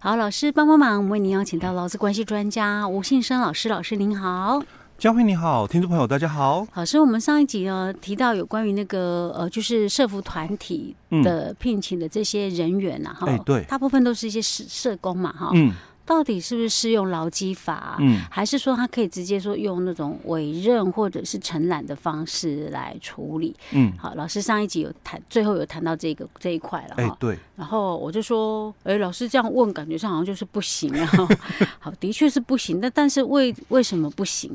好，老师帮帮忙，我们为您邀请到劳资关系专家吴信生老师，老师您好。佳慧你好，听众朋友大家好。老师，我们上一集呢提到有关于那个呃，就是社服团体的聘请的这些人员呐，哈、嗯，对，大部分都是一些社社工嘛，哈，嗯。到底是不是适用劳基法？嗯，还是说他可以直接说用那种委任或者是承揽的方式来处理？嗯，好，老师上一集有谈，最后有谈到这个这一块了哈。哎，对。然后我就说，哎，老师这样问，感觉上好像就是不行啊。好，的确是不行。但但是为为什么不行？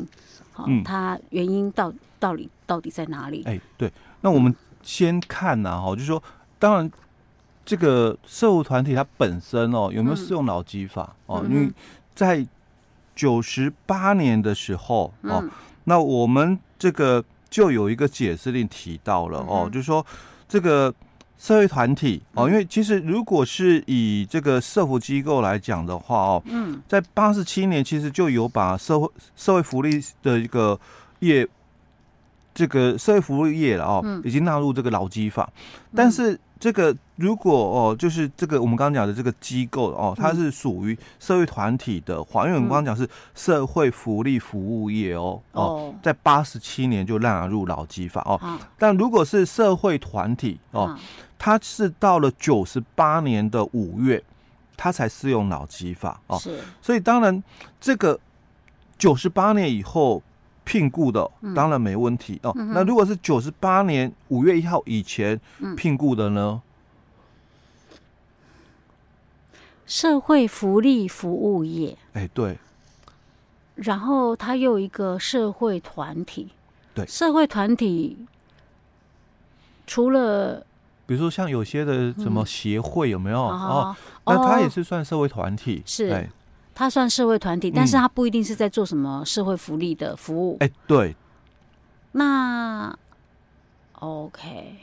好，它原因到到底到底在哪里？哎，对。那我们先看呢，哈，就是说，当然。这个社会团体它本身哦，有没有适用劳基法、嗯、哦？因为在九十八年的时候、嗯、哦，那我们这个就有一个解释令提到了、嗯、哦，就是说这个社会团体哦，因为其实如果是以这个社福机构来讲的话哦，嗯，在八十七年其实就有把社会社会福利的一个业，这个社会服务业了哦，嗯、已经纳入这个劳基法，但是。这个如果哦，就是这个我们刚刚讲的这个机构哦，它是属于社会团体的话，因为我们刚刚讲是社会福利服务业哦哦，在八十七年就纳入劳基法哦，但如果是社会团体哦，它是到了九十八年的五月，它才适用劳基法哦，是，所以当然这个九十八年以后。聘雇的当然没问题、嗯、哦。那如果是九十八年五月一号以前聘雇的呢？社会福利服务业。哎，对。然后他又有一个社会团体。对。社会团体除了，比如说像有些的什么协会有没有？嗯、哦，那他也是算社会团体。哦、是。他算社会团体，但是他不一定是在做什么社会福利的服务。哎、嗯，对。那 OK，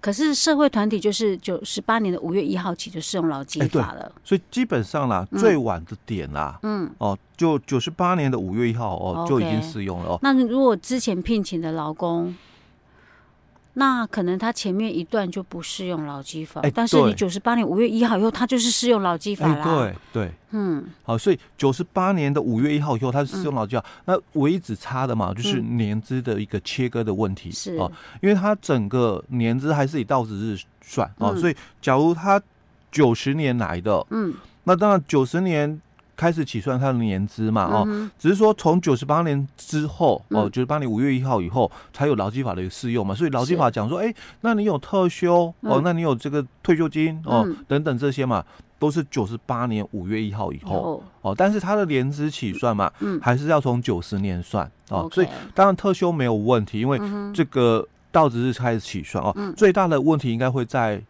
可是社会团体就是九十八年的五月一号起就适用劳基法了，所以基本上啦，嗯、最晚的点啦，嗯，哦，就九十八年的五月一号哦，okay, 就已经适用了哦。那如果之前聘请的劳工？那可能他前面一段就不适用劳基法，欸、但是你九十八年五月一号以后，他就是适用劳基法啦。欸、对对，嗯，好，所以九十八年的五月一号以后，他是适用劳基法。嗯、那唯一只差的嘛，就是年资的一个切割的问题是。啊，因为它整个年资还是以到职日算啊，所以假如他九十年来的，嗯，那当然九十年。开始起算他的年资嘛，哦，嗯、只是说从九十八年之后，哦，九十八年五月一号以后才有劳基法的一个适用嘛，所以劳基法讲说，哎、欸，那你有特休，嗯、哦，那你有这个退休金，哦，嗯、等等这些嘛，都是九十八年五月一号以后，哦，但是他的年资起算嘛，嗯，还是要从九十年算，哦，嗯、所以当然特休没有问题，因为这个到职日开始起算，哦，嗯、最大的问题应该会在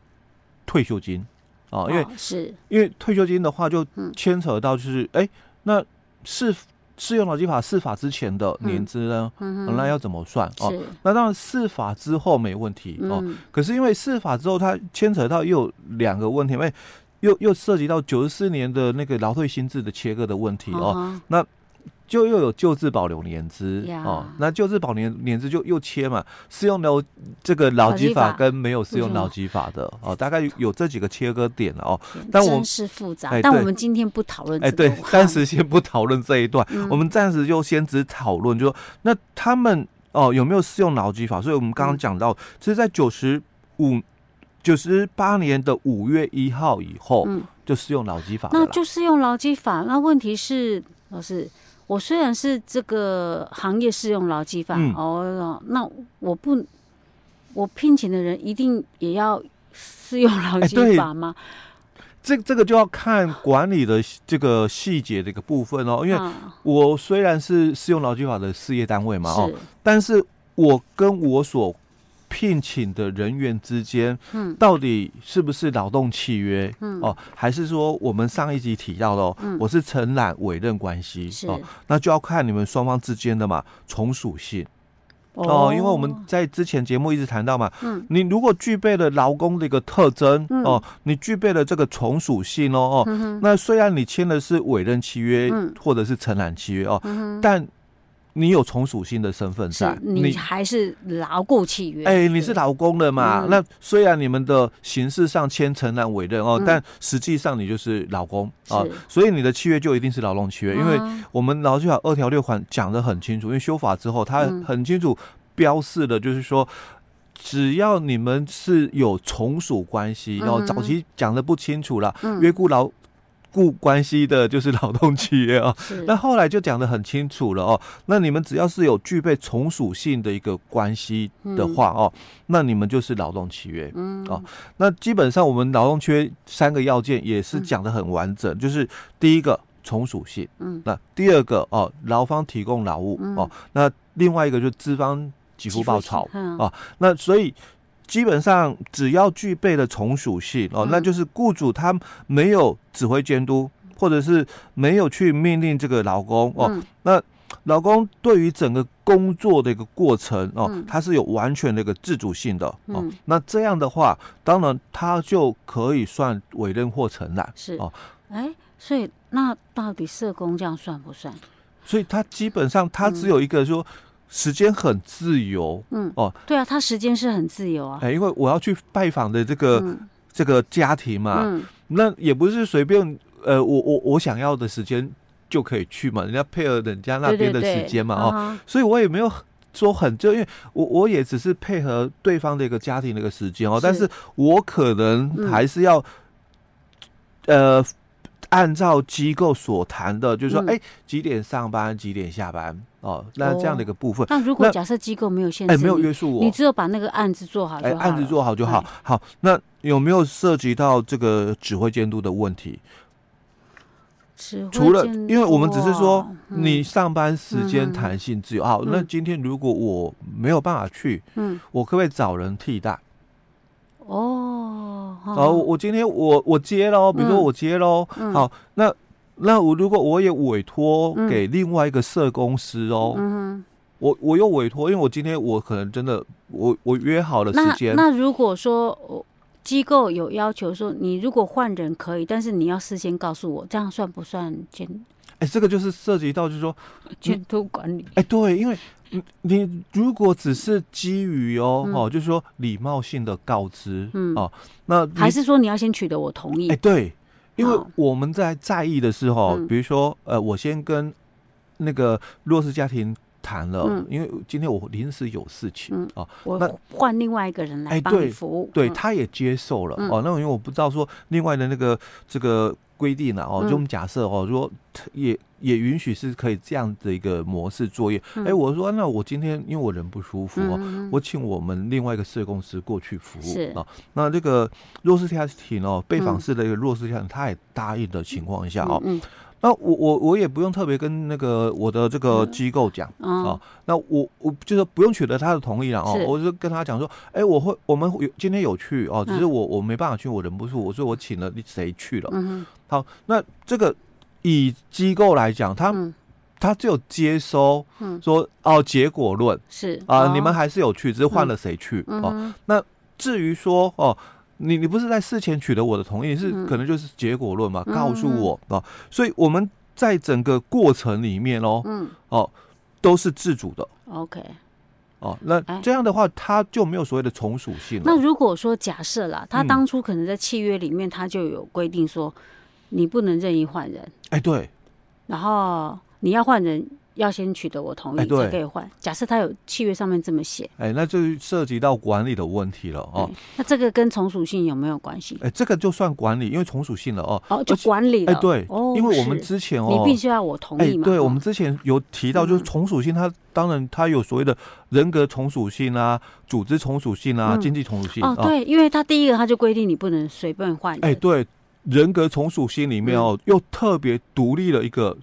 退休金。哦，因为是，因为退休金的话，就牵扯到就是，哎、嗯欸，那适适用劳基法释法之前的年资呢，那要怎么算？是哦，那当然释法之后没问题哦。嗯、可是因为释法之后，它牵扯到又有两个问题，因为又又涉及到九十四年的那个劳退薪资的切割的问题哦。哦那就又有旧制保留年资.哦，那旧制保留年资就又切嘛，适用劳这个劳基法跟没有适用劳基法的哦，大概有这几个切割点了哦。但我们是复杂，哎、但我们今天不讨论。哎，对，暂时先不讨论这一段，嗯、我们暂时就先只讨论，就说那他们哦有没有适用劳基法？所以我们刚刚讲到，其实、嗯、在九十五、九十八年的五月一号以后，嗯，就适用劳基法，那就适用劳基法。那问题是，老师。我虽然是这个行业适用劳基法，嗯、哦，那我不，我聘请的人一定也要适用劳基法吗？欸、这这个就要看管理的这个细节的一个部分哦。因为我虽然是适用劳基法的事业单位嘛，哦，但是我跟我所聘请的人员之间，嗯，到底是不是劳动契约？嗯，哦，还是说我们上一集提到的，嗯，我是承揽委任关系，是。哦，那就要看你们双方之间的嘛从属性，哦，因为我们在之前节目一直谈到嘛，嗯，你如果具备了劳工的一个特征，哦，你具备了这个从属性哦，哦，那虽然你签的是委任契约，或者是承揽契约哦，但你有从属性的身份在，你还是劳雇契约。哎，你是劳工的嘛？那虽然你们的形式上签承揽委任哦，但实际上你就是劳工啊，所以你的契约就一定是劳动契约，因为我们劳基法二条六款讲的很清楚，因为修法之后，它很清楚标示的，就是说，只要你们是有从属关系，然后早期讲的不清楚了，约雇劳。雇关系的就是劳动契约哦，那后来就讲得很清楚了哦。那你们只要是有具备从属性的一个关系的话哦，那你们就是劳动契约。嗯哦，那基本上我们劳动契约三个要件也是讲得很完整，就是第一个从属性，嗯，那第二个哦，劳方提供劳务哦，那另外一个就是资方给付报酬啊，那所以。基本上只要具备了从属性哦，那就是雇主他没有指挥监督，或者是没有去命令这个劳工哦，那劳工对于整个工作的一个过程哦，他是有完全的一个自主性的哦。那这样的话，当然他就可以算委任或承揽是哦。哎，所以那到底社工这样算不算？所以他基本上他只有一个说。时间很自由，嗯。哦，对啊，他时间是很自由啊。哎，因为我要去拜访的这个、嗯、这个家庭嘛，嗯、那也不是随便，呃，我我我想要的时间就可以去嘛，人家配合人家那边的时间嘛，对对对哦，所以我也没有说很就，因为我我也只是配合对方的一个家庭的一个时间哦，是。但是我可能还是要，嗯、呃。按照机构所谈的，就是说，哎、嗯。欸，几点上班，几点下班，哦，那这样的一个部分。哦、那如果假设机构没有限制，哎、欸，没有约束我，你只有把那个案子做好，哎、欸，案子做好就好。好，那有没有涉及到这个指挥监督的问题？除了，因为我们只是说你上班时间弹性自由，好，那今天如果我没有办法去，嗯，我可不可以找人替代？哦，好，我今天我我接喽，比如说我接喽，嗯、好，那那我如果我也委托给另外一个社公司哦，嗯、我我又委托，因为我今天我可能真的我我约好了时间，那如果说机构有要求说你如果换人可以，但是你要事先告诉我，这样算不算监？哎，这个就是涉及到就是说 监督管理，哎，对，因为。你如果只是基于哦、嗯、哦，就是说礼貌性的告知，嗯哦，那还是说你要先取得我同意？哎，对，因为我们在在意的是哦，嗯、比如说呃，我先跟那个弱势家庭谈了，嗯、因为今天我临时有事情、嗯、哦，那我换另外一个人来帮你服务，对，他也接受了、嗯、哦。那因为我不知道说另外的那个这个。规定了哦，就我们假设哦，说也也允许是可以这样的一个模式作业。哎，我说那我今天因为我人不舒服哦，我请我们另外一个社公司过去服务啊。那这个弱势家庭哦，被访视的一个弱势家庭，他也答应的情况下哦。那我我我也不用特别跟那个我的这个机构讲啊，那我我就是不用取得他的同意了哦，我就跟他讲说，哎，我会我们有今天有去哦，只是我我没办法去，我忍不住，我说我请了谁去了。嗯好，那这个以机构来讲，他他只有接收说哦，结果论是。啊，你们还是有去，只是换了谁去哦。那至于说哦。你你不是在事前取得我的同意，是可能就是结果论嘛？嗯、告诉我啊，所以我们在整个过程里面哦，嗯，哦，都是自主的。OK，哦，那这样的话，他就没有所谓的从属性了。那如果说假设啦，他当初可能在契约里面，他就有规定说，你不能任意换人。哎，对。然后你要换人。要先取得我同意才可以换。假设他有契约上面这么写，哎，那就涉及到管理的问题了哦。那这个跟从属性有没有关系？哎，这个就算管理，因为从属性了哦。哦，就管理了。哎，对，因为我们之前哦，你必须要我同意嘛。对，我们之前有提到，就是从属性，它当然它有所谓的人格从属性啊、组织从属性啊、经济从属性。哦，对，因为它第一个它就规定你不能随便换。哎，对，人格从属性里面哦，又特别独立了一个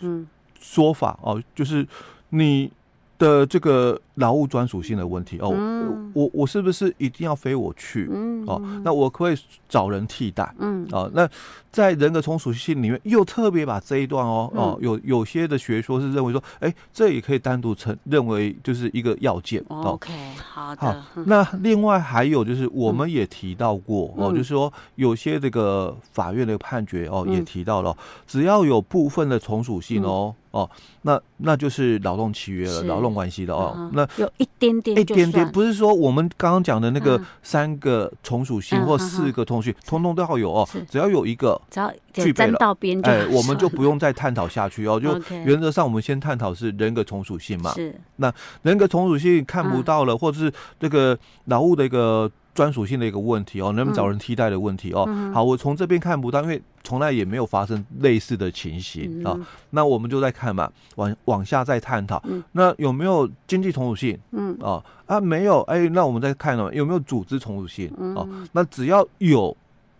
说法哦，就是。你的这个劳务专属性的问题哦，嗯、我我是不是一定要非我去？嗯、哦，那我可可以找人替代？嗯，哦，那在人格从属性里面又特别把这一段哦、嗯、哦，有有些的学说是认为说，哎，这也可以单独成认为就是一个要件。哦、OK，好的。好，那另外还有就是我们也提到过、嗯、哦，就是说有些这个法院的判决哦也提到了，只要有部分的从属性哦。嗯哦，那那就是劳动契约了，劳动关系的哦。那有一点点，一点点，不是说我们刚刚讲的那个三个从属性或四个从属性，通通都要有哦。只要有一个，只要具备了，哎，我们就 不用再探讨下去哦。就原则上，我们先探讨是人格从属性嘛。是。那人格从属性看不到了，或者是这个劳务的一个。专属性的一个问题哦，能不能找人替代的问题哦。嗯、好，我从这边看不到，因为从来也没有发生类似的情形啊。那我们就在看嘛，往往下再探讨。嗯、那有没有经济从属性？嗯，哦啊，没有。哎，那我们再看了，有没有组织从属性？哦，那只要有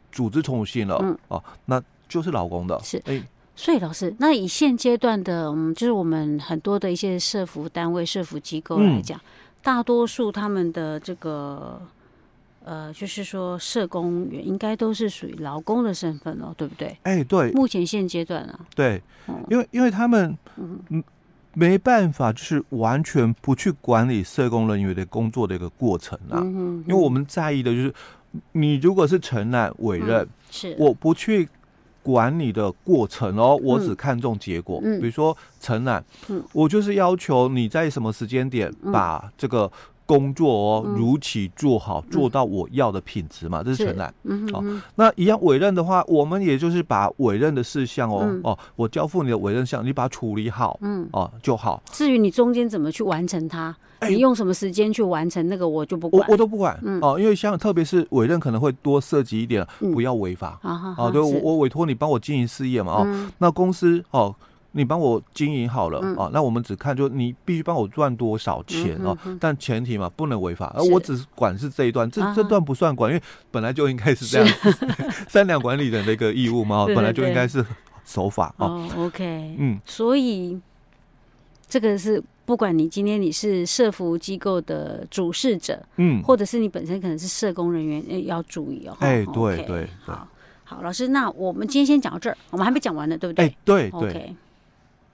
组织从属性了，嗯、哦，那就是老公的。是，哎，所以老师，那以现阶段的，嗯，就是我们很多的一些社服单位、社服机构来讲，嗯、大多数他们的这个。呃，就是说，社工员应该都是属于劳工的身份哦，对不对？哎，对。目前现阶段啊，对，因为因为他们嗯没办法，就是完全不去管理社工人员的工作的一个过程啊。因为我们在意的就是，你如果是承揽委任，是我不去管你的过程哦，我只看重结果。比如说承揽，我就是要求你在什么时间点把这个。工作哦，如期做好，嗯、做到我要的品质嘛，嗯、这是承揽。嗯好、哦，那一样委任的话，我们也就是把委任的事项哦、嗯、哦，我交付你的委任项，你把它处理好，嗯哦就好。至于你中间怎么去完成它，欸、你用什么时间去完成那个，我就不管，我我都不管。嗯哦，因为像特别是委任可能会多涉及一点，嗯、不要违法。啊哈。哦，对我我委托你帮我经营事业嘛，哦，嗯、那公司哦。你帮我经营好了、嗯、啊，那我们只看就你必须帮我赚多少钱哦，但前提嘛不能违法，而我只是管是这一段，是这这段不算管，因为本来就应该是这样，是 三两管理人的一个义务嘛，本来就应该是守法啊。哦，OK，嗯，所以这个是不管你今天你是社服机构的主事者，嗯，或者是你本身可能是社工人员，要注意哦。哎，对对，好。好，老师，那我们今天先讲到这儿，我们还没讲完呢，对不对？哎，对对。Okay